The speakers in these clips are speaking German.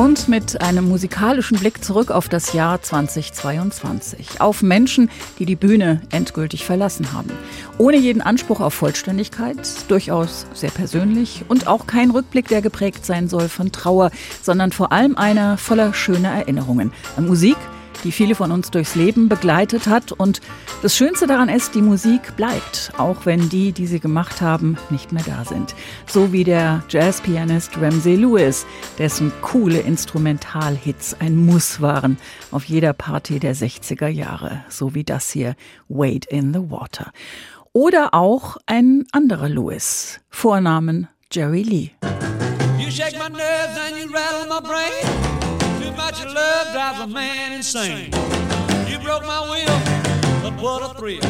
Und mit einem musikalischen Blick zurück auf das Jahr 2022. Auf Menschen, die die Bühne endgültig verlassen haben. Ohne jeden Anspruch auf Vollständigkeit, durchaus sehr persönlich und auch kein Rückblick, der geprägt sein soll von Trauer, sondern vor allem einer voller schöner Erinnerungen. Musik, die viele von uns durchs Leben begleitet hat. Und das Schönste daran ist, die Musik bleibt, auch wenn die, die sie gemacht haben, nicht mehr da sind. So wie der Jazzpianist Ramsey Lewis, dessen coole Instrumentalhits ein Muss waren auf jeder Party der 60er Jahre. So wie das hier, Wade in the Water. Oder auch ein anderer Lewis, Vornamen Jerry Lee. You shake my nerves and you rattle my brain. Love drives a man insane. You broke my will, but what a thrill.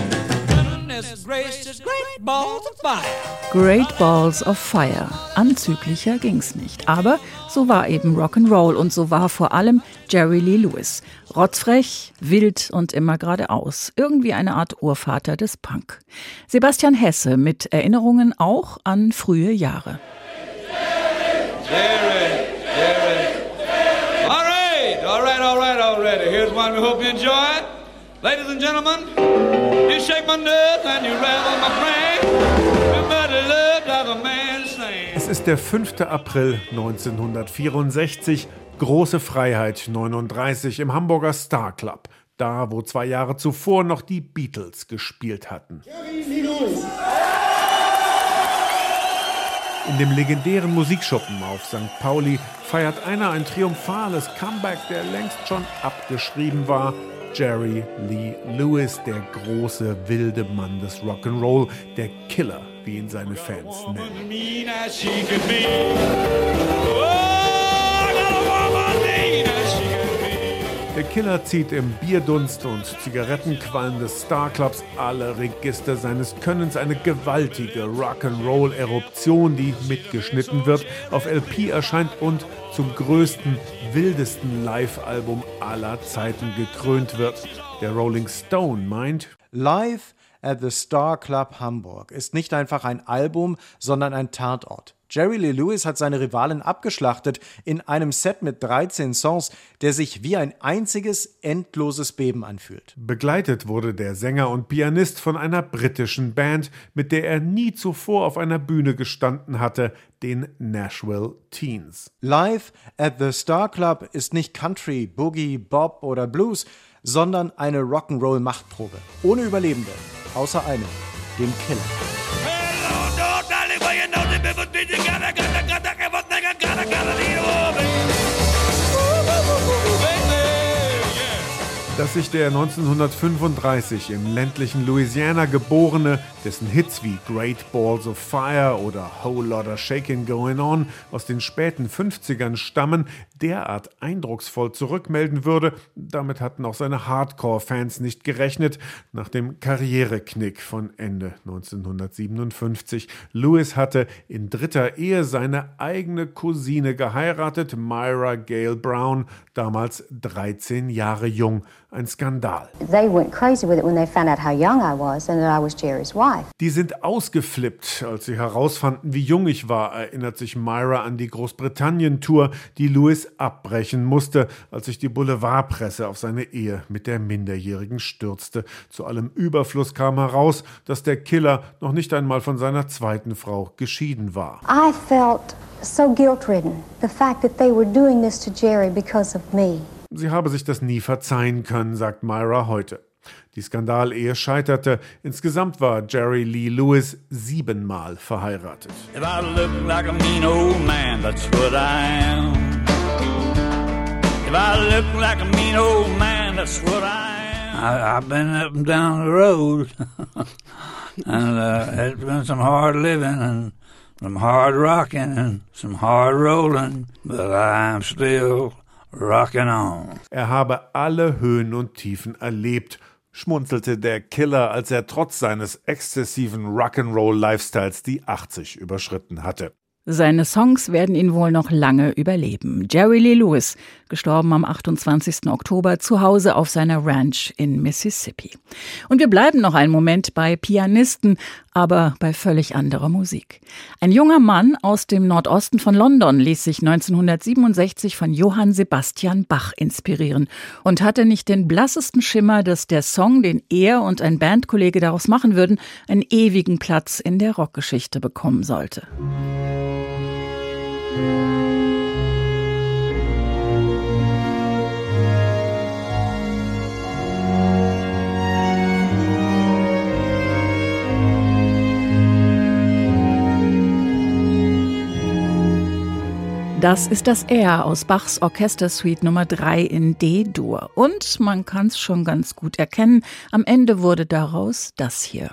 Great Balls of Fire. Great Balls of Fire. Anzüglicher ging's nicht. Aber so war eben Rock'n'Roll und so war vor allem Jerry Lee Lewis. Rotzfrech, wild und immer geradeaus. Irgendwie eine Art Urvater des Punk. Sebastian Hesse mit Erinnerungen auch an frühe Jahre. Jerry. already. Here's one we hope you enjoy it. Ladies and gentlemen, you shake my nerves and you rattle my brain. Es ist der 5. April 1964, große Freiheit 39 im Hamburger Star Club. Da, wo zwei Jahre zuvor noch die Beatles gespielt hatten. In dem legendären Musikschuppen auf St. Pauli feiert einer ein triumphales Comeback, der längst schon abgeschrieben war. Jerry Lee Lewis, der große wilde Mann des Rock'n'Roll, der Killer, wie ihn seine Fans nennen. Der Killer zieht im Bierdunst und Zigarettenqualm des Starclubs alle Register seines Könnens. Eine gewaltige Rock'n'Roll-Eruption, die mitgeschnitten wird, auf LP erscheint und zum größten, wildesten Live-Album aller Zeiten gekrönt wird. Der Rolling Stone meint, Live at the Star Club Hamburg ist nicht einfach ein Album, sondern ein Tatort. Jerry Lee Lewis hat seine Rivalen abgeschlachtet in einem Set mit 13 Songs, der sich wie ein einziges endloses Beben anfühlt. Begleitet wurde der Sänger und Pianist von einer britischen Band, mit der er nie zuvor auf einer Bühne gestanden hatte, den Nashville Teens. Live at the Star Club ist nicht Country, Boogie, Bob oder Blues, sondern eine Rock'n'Roll-Machtprobe. Ohne Überlebende, außer einem, dem Killer. Sich der 1935 im ländlichen Louisiana geborene, dessen Hits wie Great Balls of Fire oder Whole Lotta Shakin' Going On aus den späten 50ern stammen, derart eindrucksvoll zurückmelden würde, damit hatten auch seine Hardcore-Fans nicht gerechnet, nach dem Karriereknick von Ende 1957. Lewis hatte in dritter Ehe seine eigene Cousine geheiratet, Myra Gale Brown, damals 13 Jahre jung ein Skandal. Die sind ausgeflippt, als sie herausfanden, wie jung ich war, erinnert sich Myra an die Großbritannien-Tour, die Abbrechen musste, als sich die Boulevardpresse auf seine Ehe mit der Minderjährigen stürzte. Zu allem Überfluss kam heraus, dass der Killer noch nicht einmal von seiner zweiten Frau geschieden war. I felt so guilt-ridden. The fact that they were doing this to Jerry because of me. Sie habe sich das nie verzeihen können, sagt Myra heute. Die Skandalehe scheiterte. Insgesamt war Jerry Lee Lewis siebenmal verheiratet. If I look like a mean old man, that's what I am. If I look like a mean old man, that's what I am. I, I've been up and down the road, and uh, it's been some hard living and some hard rocking and some hard rolling, but I'm still Rockin' on. Er habe alle Höhen und Tiefen erlebt, schmunzelte der Killer, als er trotz seines exzessiven Rock'n'Roll-Lifestyles die 80 überschritten hatte. Seine Songs werden ihn wohl noch lange überleben. Jerry Lee Lewis, gestorben am 28. Oktober zu Hause auf seiner Ranch in Mississippi. Und wir bleiben noch einen Moment bei Pianisten, aber bei völlig anderer Musik. Ein junger Mann aus dem Nordosten von London ließ sich 1967 von Johann Sebastian Bach inspirieren und hatte nicht den blassesten Schimmer, dass der Song, den er und ein Bandkollege daraus machen würden, einen ewigen Platz in der Rockgeschichte bekommen sollte. Das ist das R aus Bachs Orchestersuite Nummer 3 in D-Dur. Und man kann es schon ganz gut erkennen, am Ende wurde daraus das hier.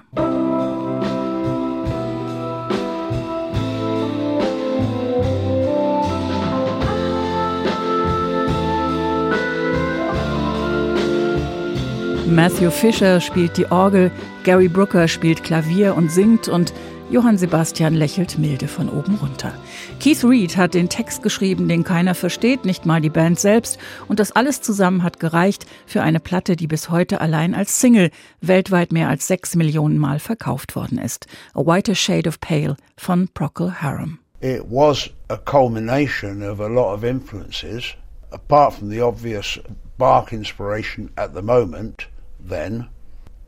Matthew Fisher spielt die Orgel, Gary Brooker spielt Klavier und singt und Johann Sebastian lächelt milde von oben runter. Keith Reed hat den Text geschrieben, den keiner versteht, nicht mal die Band selbst. Und das alles zusammen hat gereicht für eine Platte, die bis heute allein als Single weltweit mehr als sechs Millionen Mal verkauft worden ist. A Whiter Shade of Pale von Procol Harum. It was a culmination of a lot of influences, apart from the obvious Bach inspiration at the moment. Also,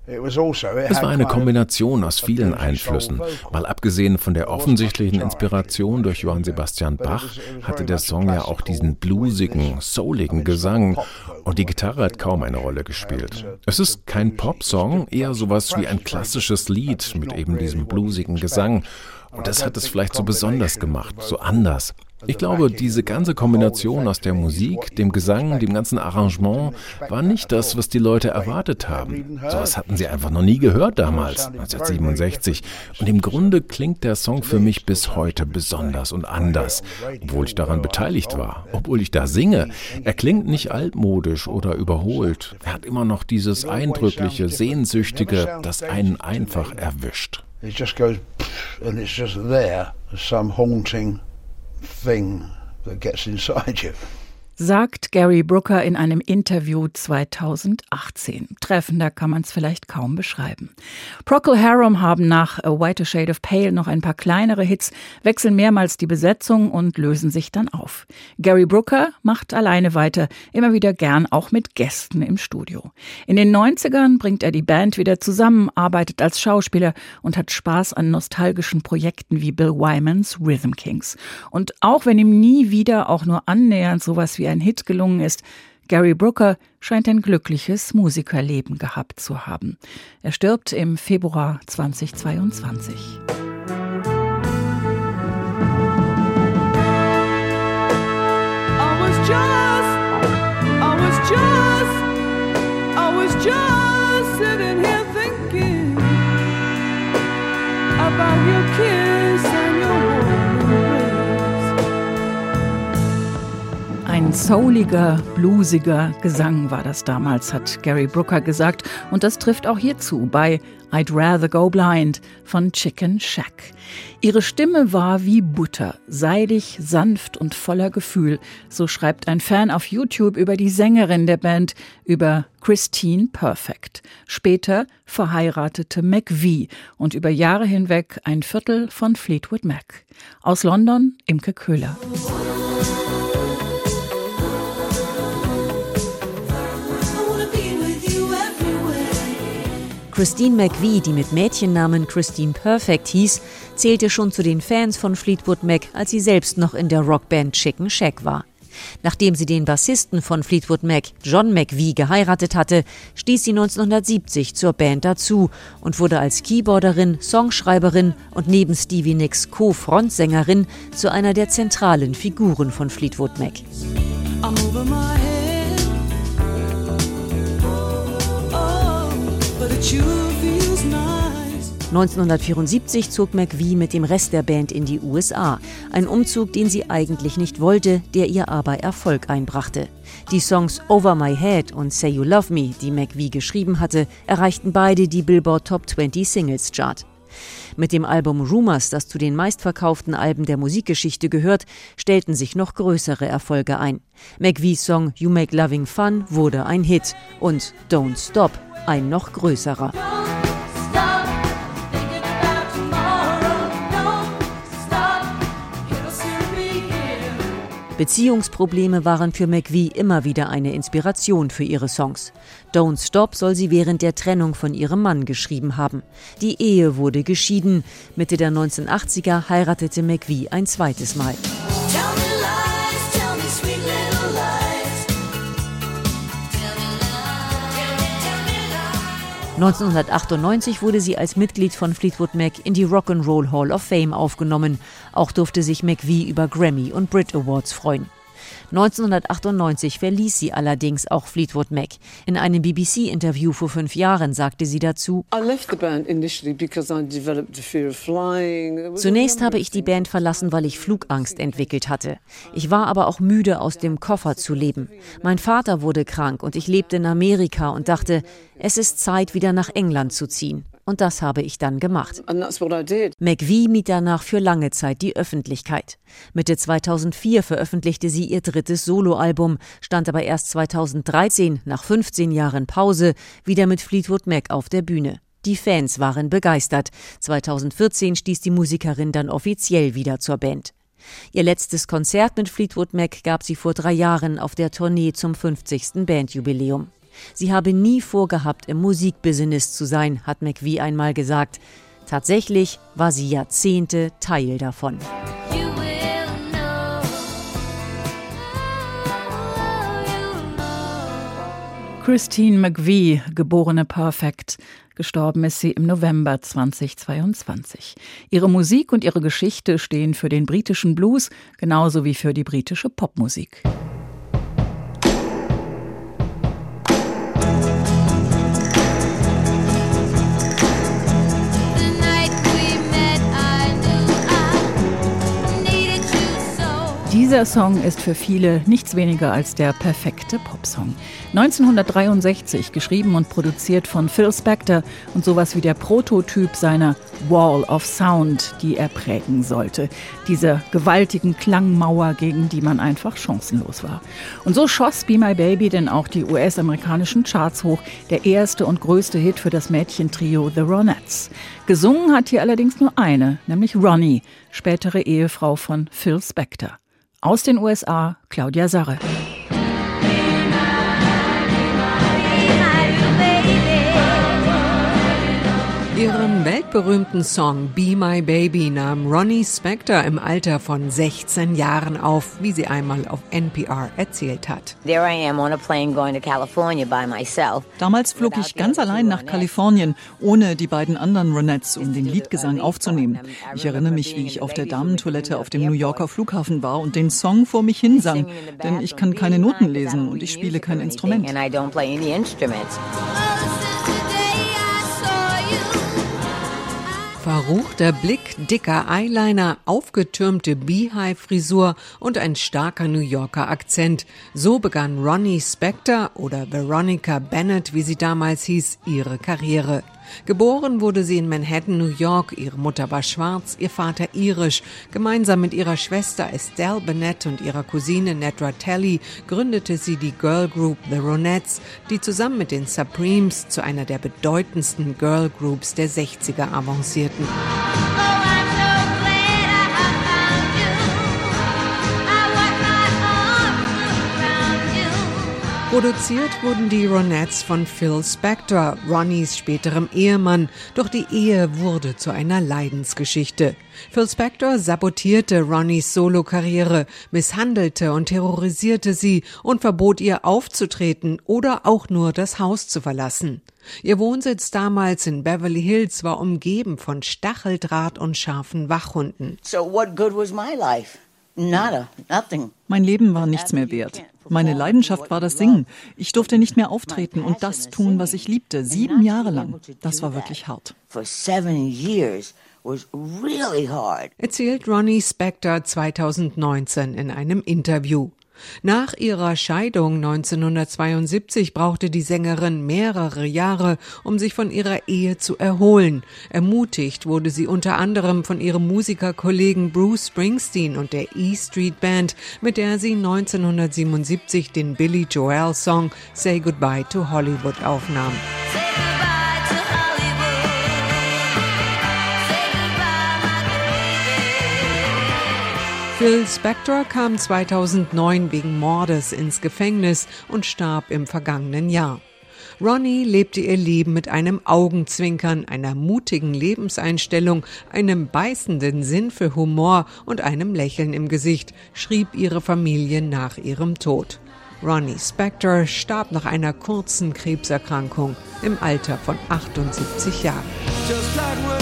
es war eine Kombination aus vielen Einflüssen. Mal abgesehen von der offensichtlichen Inspiration durch Johann Sebastian Bach, hatte der Song ja auch diesen bluesigen, souligen Gesang und die Gitarre hat kaum eine Rolle gespielt. Es ist kein Popsong, eher sowas wie ein klassisches Lied mit eben diesem bluesigen Gesang. Und das hat es vielleicht so besonders gemacht, so anders. Ich glaube, diese ganze Kombination aus der Musik, dem Gesang, dem ganzen Arrangement war nicht das, was die Leute erwartet haben. Sowas hatten sie einfach noch nie gehört damals, 1967. Und im Grunde klingt der Song für mich bis heute besonders und anders, obwohl ich daran beteiligt war, obwohl ich da singe. Er klingt nicht altmodisch oder überholt. Er hat immer noch dieses eindrückliche, sehnsüchtige, das einen einfach erwischt. It just goes and it's just there, some haunting thing that gets inside you sagt Gary Brooker in einem Interview 2018. Treffender kann man es vielleicht kaum beschreiben. Procol Harum haben nach A White Shade of Pale noch ein paar kleinere Hits, wechseln mehrmals die Besetzung und lösen sich dann auf. Gary Brooker macht alleine weiter, immer wieder gern auch mit Gästen im Studio. In den 90ern bringt er die Band wieder zusammen, arbeitet als Schauspieler und hat Spaß an nostalgischen Projekten wie Bill Wymans Rhythm Kings. Und auch wenn ihm nie wieder auch nur annähernd sowas wie ein Hit gelungen ist, Gary Brooker scheint ein glückliches Musikerleben gehabt zu haben. Er stirbt im Februar 2022. about your kiss Ein souliger, bluesiger Gesang war das damals, hat Gary Brooker gesagt. Und das trifft auch hierzu bei I'd Rather Go Blind von Chicken Shack. Ihre Stimme war wie Butter, seidig, sanft und voller Gefühl. So schreibt ein Fan auf YouTube über die Sängerin der Band, über Christine Perfect. Später verheiratete McVie und über Jahre hinweg ein Viertel von Fleetwood Mac. Aus London Imke Köhler. Christine McVie, die mit Mädchennamen Christine Perfect hieß, zählte schon zu den Fans von Fleetwood Mac, als sie selbst noch in der Rockband Chicken Shack war. Nachdem sie den Bassisten von Fleetwood Mac, John McVie, geheiratet hatte, stieß sie 1970 zur Band dazu und wurde als Keyboarderin, Songschreiberin und neben Stevie Nicks Co-Frontsängerin zu einer der zentralen Figuren von Fleetwood Mac. 1974 zog McVie mit dem Rest der Band in die USA. Ein Umzug, den sie eigentlich nicht wollte, der ihr aber Erfolg einbrachte. Die Songs Over My Head und Say You Love Me, die McVie geschrieben hatte, erreichten beide die Billboard Top 20 Singles Chart. Mit dem Album Rumors, das zu den meistverkauften Alben der Musikgeschichte gehört, stellten sich noch größere Erfolge ein. McVies Song You Make Loving Fun wurde ein Hit und Don't Stop ein noch größerer. Beziehungsprobleme waren für McVie immer wieder eine Inspiration für ihre Songs. Don't Stop soll sie während der Trennung von ihrem Mann geschrieben haben. Die Ehe wurde geschieden. Mitte der 1980er heiratete McVie ein zweites Mal. 1998 wurde sie als Mitglied von Fleetwood Mac in die Rock'n'Roll Hall of Fame aufgenommen. Auch durfte sich McVie über Grammy und Brit Awards freuen. 1998 verließ sie allerdings auch Fleetwood Mac. In einem BBC-Interview vor fünf Jahren sagte sie dazu, Zunächst habe ich die Band verlassen, weil ich Flugangst entwickelt hatte. Ich war aber auch müde, aus dem Koffer zu leben. Mein Vater wurde krank und ich lebte in Amerika und dachte, es ist Zeit, wieder nach England zu ziehen. Und das habe ich dann gemacht. McVie mied danach für lange Zeit die Öffentlichkeit. Mitte 2004 veröffentlichte sie ihr drittes Soloalbum, stand aber erst 2013, nach 15 Jahren Pause, wieder mit Fleetwood Mac auf der Bühne. Die Fans waren begeistert. 2014 stieß die Musikerin dann offiziell wieder zur Band. Ihr letztes Konzert mit Fleetwood Mac gab sie vor drei Jahren auf der Tournee zum 50. Bandjubiläum. Sie habe nie vorgehabt, im Musikbusiness zu sein, hat McVie einmal gesagt. Tatsächlich war sie Jahrzehnte Teil davon. Christine McVie, geborene Perfect. Gestorben ist sie im November 2022. Ihre Musik und ihre Geschichte stehen für den britischen Blues genauso wie für die britische Popmusik. Dieser Song ist für viele nichts weniger als der perfekte Popsong. 1963 geschrieben und produziert von Phil Spector und sowas wie der Prototyp seiner Wall of Sound, die er prägen sollte. Diese gewaltigen Klangmauer, gegen die man einfach chancenlos war. Und so schoss Be My Baby denn auch die US-amerikanischen Charts hoch, der erste und größte Hit für das Mädchentrio The Ronettes. Gesungen hat hier allerdings nur eine, nämlich Ronnie, spätere Ehefrau von Phil Spector. Aus den USA Claudia Sarre. Ihren weltberühmten Song Be My Baby nahm Ronnie Spector im Alter von 16 Jahren auf, wie sie einmal auf NPR erzählt hat. Damals flog ich ganz allein nach Kalifornien, ohne die beiden anderen Ronettes, um den Liedgesang aufzunehmen. Ich erinnere mich, wie ich auf der Damentoilette auf dem New Yorker Flughafen war und den Song vor mich hinsang, denn ich kann keine Noten lesen und ich spiele kein Instrument. Verruchter Blick, dicker Eyeliner, aufgetürmte Beehive-Frisur und ein starker New Yorker Akzent. So begann Ronnie Spector oder Veronica Bennett, wie sie damals hieß, ihre Karriere. Geboren wurde sie in Manhattan, New York. Ihre Mutter war schwarz, ihr Vater irisch. Gemeinsam mit ihrer Schwester Estelle Bennett und ihrer Cousine Nedra Telly gründete sie die Girl Group The Ronettes, die zusammen mit den Supremes zu einer der bedeutendsten Girl Groups der 60er avancierten. Produziert wurden die Ronettes von Phil Spector, Ronnys späterem Ehemann, doch die Ehe wurde zu einer Leidensgeschichte. Phil Spector sabotierte Ronnys Solokarriere, misshandelte und terrorisierte sie und verbot ihr aufzutreten oder auch nur das Haus zu verlassen. Ihr Wohnsitz damals in Beverly Hills war umgeben von Stacheldraht und scharfen Wachhunden. So what good was my life? Mein Leben war nichts mehr wert. Meine Leidenschaft war das Singen. Ich durfte nicht mehr auftreten und das tun, was ich liebte. Sieben Jahre lang. Das war wirklich hart. Erzählt Ronnie Spector 2019 in einem Interview. Nach ihrer Scheidung 1972 brauchte die Sängerin mehrere Jahre, um sich von ihrer Ehe zu erholen. Ermutigt wurde sie unter anderem von ihrem Musikerkollegen Bruce Springsteen und der E Street Band, mit der sie 1977 den Billy Joel Song Say Goodbye to Hollywood aufnahm. Phil Spector kam 2009 wegen Mordes ins Gefängnis und starb im vergangenen Jahr. Ronnie lebte ihr Leben mit einem Augenzwinkern, einer mutigen Lebenseinstellung, einem beißenden Sinn für Humor und einem Lächeln im Gesicht, schrieb ihre Familie nach ihrem Tod. Ronnie Spector starb nach einer kurzen Krebserkrankung im Alter von 78 Jahren.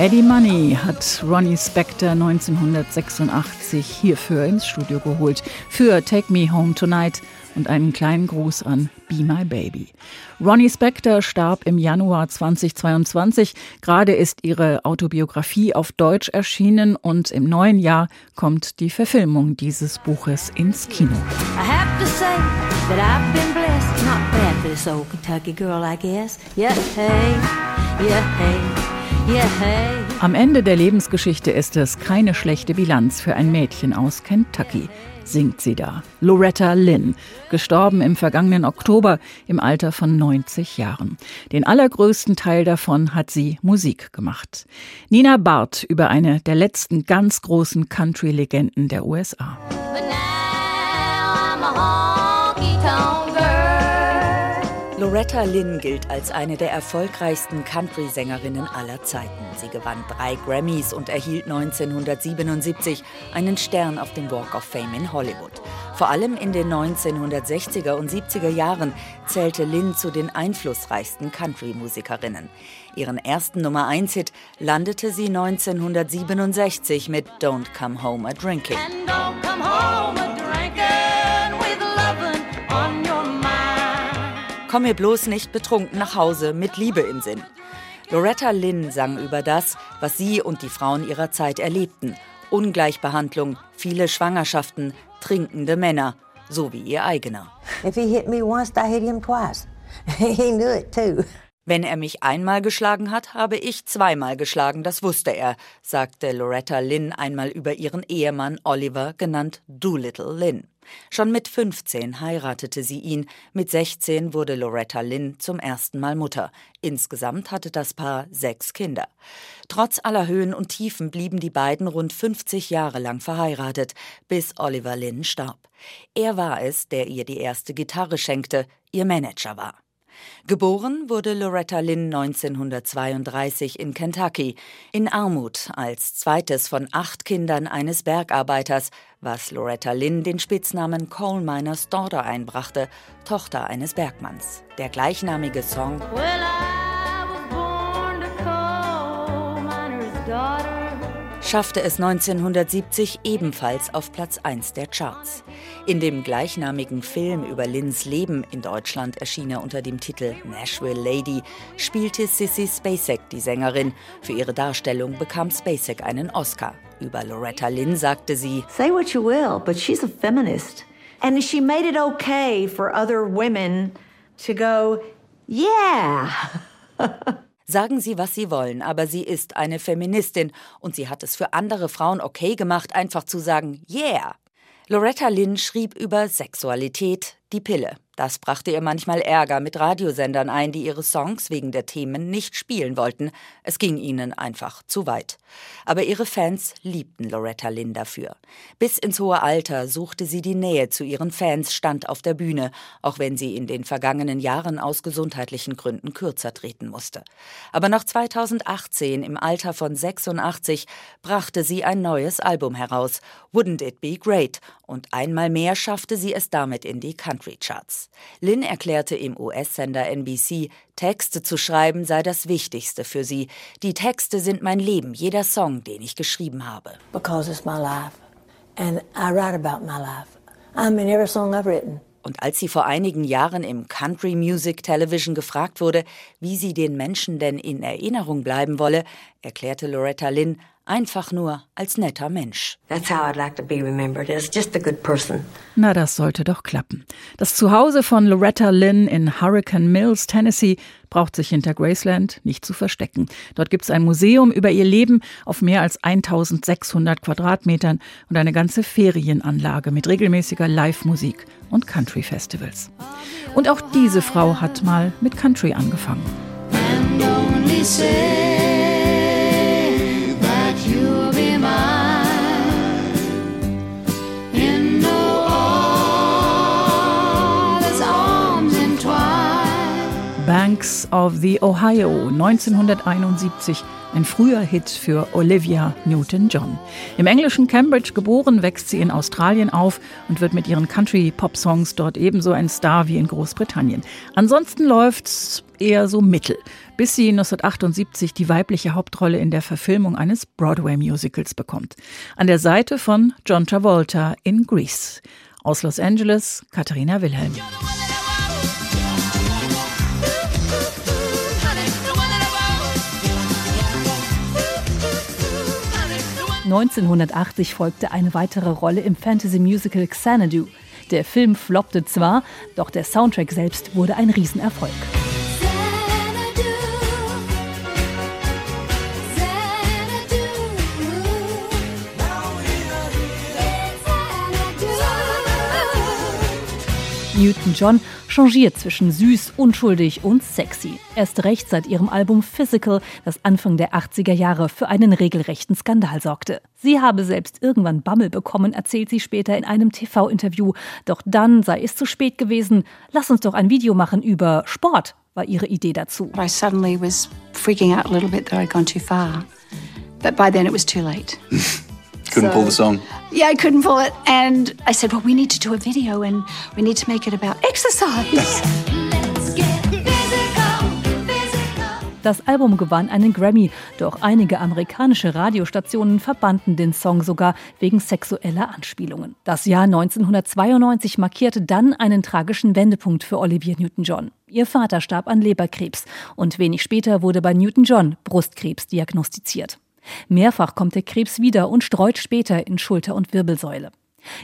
Eddie Money hat Ronnie Spector 1986 hierfür ins Studio geholt. Für Take Me Home Tonight und einen kleinen Gruß an Be My Baby. Ronnie Spector starb im Januar 2022. Gerade ist ihre Autobiografie auf Deutsch erschienen und im neuen Jahr kommt die Verfilmung dieses Buches ins Kino. Blessed, bad Kentucky girl. Yeah, hey, yeah, hey. Am Ende der Lebensgeschichte ist es keine schlechte Bilanz für ein Mädchen aus Kentucky, singt sie da. Loretta Lynn, gestorben im vergangenen Oktober im Alter von 90 Jahren. Den allergrößten Teil davon hat sie Musik gemacht. Nina Barth über eine der letzten ganz großen Country-Legenden der USA. Loretta Lynn gilt als eine der erfolgreichsten Country-Sängerinnen aller Zeiten. Sie gewann drei Grammys und erhielt 1977 einen Stern auf dem Walk of Fame in Hollywood. Vor allem in den 1960er und 70er Jahren zählte Lynn zu den einflussreichsten Country-Musikerinnen. Ihren ersten Nummer 1-Hit landete sie 1967 mit Don't Come Home a Drinking. Komm mir bloß nicht betrunken nach Hause mit Liebe im Sinn. Loretta Lynn sang über das, was sie und die Frauen ihrer Zeit erlebten. Ungleichbehandlung, viele Schwangerschaften, trinkende Männer, so wie ihr eigener. Wenn er mich einmal geschlagen hat, habe ich zweimal geschlagen, das wusste er, sagte Loretta Lynn einmal über ihren Ehemann Oliver, genannt Doolittle Lynn. Schon mit 15 heiratete sie ihn, mit 16 wurde Loretta Lynn zum ersten Mal Mutter. Insgesamt hatte das Paar sechs Kinder. Trotz aller Höhen und Tiefen blieben die beiden rund 50 Jahre lang verheiratet, bis Oliver Lynn starb. Er war es, der ihr die erste Gitarre schenkte, ihr Manager war. Geboren wurde Loretta Lynn 1932 in Kentucky, in Armut als zweites von acht Kindern eines Bergarbeiters, was Loretta Lynn den Spitznamen Coal Miners Daughter einbrachte, Tochter eines Bergmanns. Der gleichnamige Song well, schaffte es 1970 ebenfalls auf Platz 1 der Charts. In dem gleichnamigen Film über Lynns Leben in Deutschland erschien er unter dem Titel Nashville Lady, spielte Sissy Spacek die Sängerin. Für ihre Darstellung bekam Spacek einen Oscar. Über Loretta Lynn sagte sie: Say what you will, but she's a feminist. And she made it okay for other women to go, yeah. Sagen Sie, was Sie wollen, aber sie ist eine Feministin und sie hat es für andere Frauen okay gemacht, einfach zu sagen, yeah. Loretta Lynn schrieb über Sexualität, die Pille. Das brachte ihr manchmal Ärger mit Radiosendern ein, die ihre Songs wegen der Themen nicht spielen wollten. Es ging ihnen einfach zu weit. Aber ihre Fans liebten Loretta Lynn dafür. Bis ins hohe Alter suchte sie die Nähe zu ihren Fans, stand auf der Bühne, auch wenn sie in den vergangenen Jahren aus gesundheitlichen Gründen kürzer treten musste. Aber noch 2018, im Alter von 86, brachte sie ein neues Album heraus, Wouldn't It Be Great, und einmal mehr schaffte sie es damit in die Country Charts. Lynn erklärte im US-Sender NBC, Texte zu schreiben sei das Wichtigste für sie. Die Texte sind mein Leben, jeder Song, den ich geschrieben habe. Because it's my life. And I write about my life. I'm in every song I've written. Und als sie vor einigen Jahren im Country Music Television gefragt wurde, wie sie den Menschen denn in Erinnerung bleiben wolle, erklärte Loretta Lynn, einfach nur als netter Mensch. That's how I'd like to be remembered, as just a good person. Na, das sollte doch klappen. Das Zuhause von Loretta Lynn in Hurricane Mills, Tennessee, braucht sich hinter Graceland nicht zu verstecken. Dort gibt es ein Museum über ihr Leben auf mehr als 1600 Quadratmetern und eine ganze Ferienanlage mit regelmäßiger Live-Musik und Country-Festivals. Und auch diese Frau hat mal mit Country angefangen. Banks of the Ohio 1971, ein früher Hit für Olivia Newton-John. Im englischen Cambridge geboren, wächst sie in Australien auf und wird mit ihren Country-Pop-Songs dort ebenso ein Star wie in Großbritannien. Ansonsten läuft's eher so mittel, bis sie 1978 die weibliche Hauptrolle in der Verfilmung eines Broadway-Musicals bekommt. An der Seite von John Travolta in Grease. Aus Los Angeles, Katharina Wilhelm. 1980 folgte eine weitere Rolle im Fantasy-Musical Xanadu. Der Film floppte zwar, doch der Soundtrack selbst wurde ein Riesenerfolg. Newton-John changiert zwischen süß, unschuldig und sexy. Erst recht seit ihrem Album Physical, das Anfang der 80er Jahre für einen regelrechten Skandal sorgte. Sie habe selbst irgendwann Bammel bekommen, erzählt sie später in einem TV-Interview. Doch dann sei es zu spät gewesen. Lass uns doch ein Video machen über Sport, war ihre Idee dazu. I suddenly was freaking out a little bit that I'd gone too far. But by then it was too late. couldn't so, pull the song. Yeah, I couldn't pull it. And I said, well, we need to do a video and we need to make it about exercise. Das Album gewann einen Grammy, doch einige amerikanische Radiostationen verbannten den Song sogar wegen sexueller Anspielungen. Das Jahr 1992 markierte dann einen tragischen Wendepunkt für Olivia Newton-John. Ihr Vater starb an Leberkrebs und wenig später wurde bei Newton-John Brustkrebs diagnostiziert. Mehrfach kommt der Krebs wieder und streut später in Schulter und Wirbelsäule.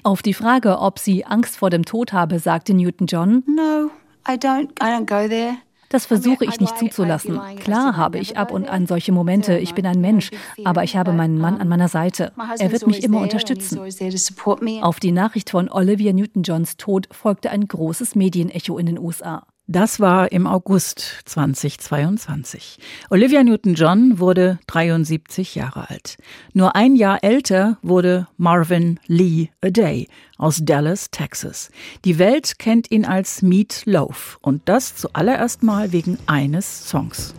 Auf die Frage, ob sie Angst vor dem Tod habe, sagte Newton John: No, I don't, I don't go there. Das versuche ich nicht zuzulassen. Klar habe ich ab und an solche Momente. Ich bin ein Mensch, aber ich habe meinen Mann an meiner Seite. Er wird mich immer unterstützen. Auf die Nachricht von Olivia Newton-Johns Tod folgte ein großes Medienecho in den USA. Das war im August 2022. Olivia Newton-John wurde 73 Jahre alt. Nur ein Jahr älter wurde Marvin Lee Aday aus Dallas, Texas. Die Welt kennt ihn als Meat Loaf und das zuallererst mal wegen eines Songs.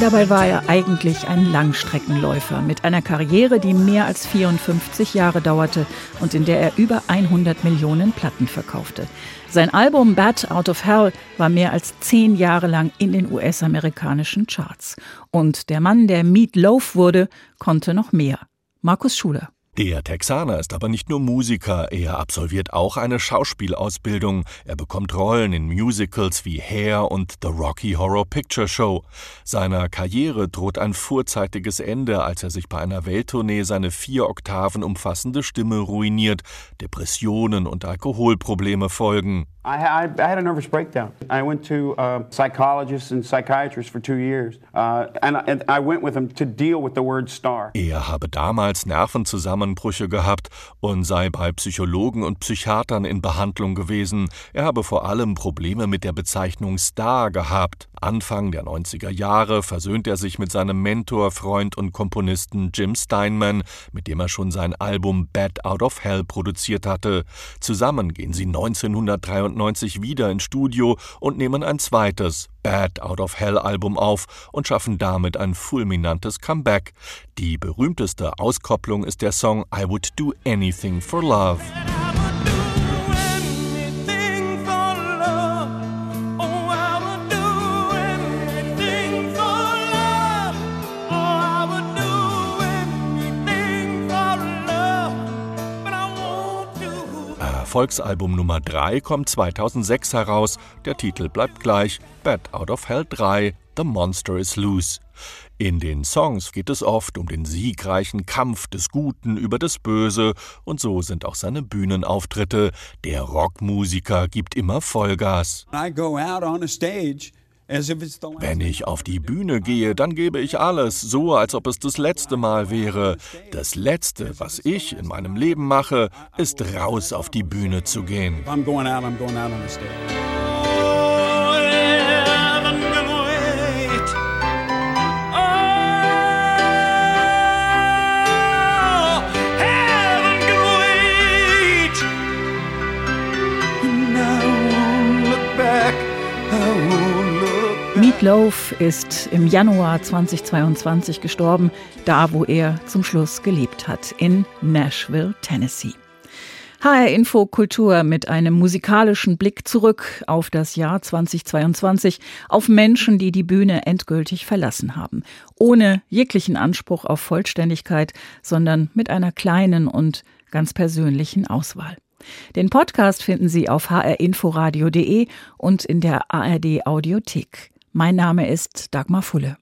Dabei war er eigentlich ein Langstreckenläufer mit einer Karriere, die mehr als 54 Jahre dauerte und in der er über 100 Millionen Platten verkaufte. Sein Album Bad Out of Hell war mehr als zehn Jahre lang in den US-amerikanischen Charts. Und der Mann, der Meat Loaf wurde, konnte noch mehr. Markus Schuler. Der Texaner ist aber nicht nur Musiker, er absolviert auch eine Schauspielausbildung. Er bekommt Rollen in Musicals wie Hair und The Rocky Horror Picture Show. Seiner Karriere droht ein vorzeitiges Ende, als er sich bei einer Welttournee seine vier Oktaven umfassende Stimme ruiniert. Depressionen und Alkoholprobleme folgen. I, I, I, had a nervous breakdown. I went to uh, psychologists and psychiatrists for two years, uh, and, and I went with them to deal with the word star. Er habe damals Nervenzusammenbrüche gehabt und sei bei Psychologen und Psychiatern in Behandlung gewesen. Er habe vor allem Probleme mit der Bezeichnung Star gehabt. Anfang der 90er Jahre versöhnt er sich mit seinem Mentor, Freund und Komponisten Jim Steinman, mit dem er schon sein Album Bad Out of Hell produziert hatte. Zusammen gehen sie 1993 1992 wieder ins Studio und nehmen ein zweites Bad Out of Hell Album auf und schaffen damit ein fulminantes Comeback. Die berühmteste Auskopplung ist der Song I Would Do Anything for Love. Erfolgsalbum Nummer 3 kommt 2006 heraus. Der Titel bleibt gleich: Bad Out of Hell 3, The Monster is Loose. In den Songs geht es oft um den siegreichen Kampf des Guten über das Böse, und so sind auch seine Bühnenauftritte. Der Rockmusiker gibt immer Vollgas. I go out on a stage wenn ich auf die Bühne gehe, dann gebe ich alles, so als ob es das letzte Mal wäre. Das Letzte, was ich in meinem Leben mache, ist raus auf die Bühne zu gehen. Ist im Januar 2022 gestorben, da wo er zum Schluss gelebt hat, in Nashville, Tennessee. HR Info Kultur mit einem musikalischen Blick zurück auf das Jahr 2022, auf Menschen, die die Bühne endgültig verlassen haben, ohne jeglichen Anspruch auf Vollständigkeit, sondern mit einer kleinen und ganz persönlichen Auswahl. Den Podcast finden Sie auf hrinforadio.de und in der ARD Audiothek. Mein Name ist Dagmar Fulle.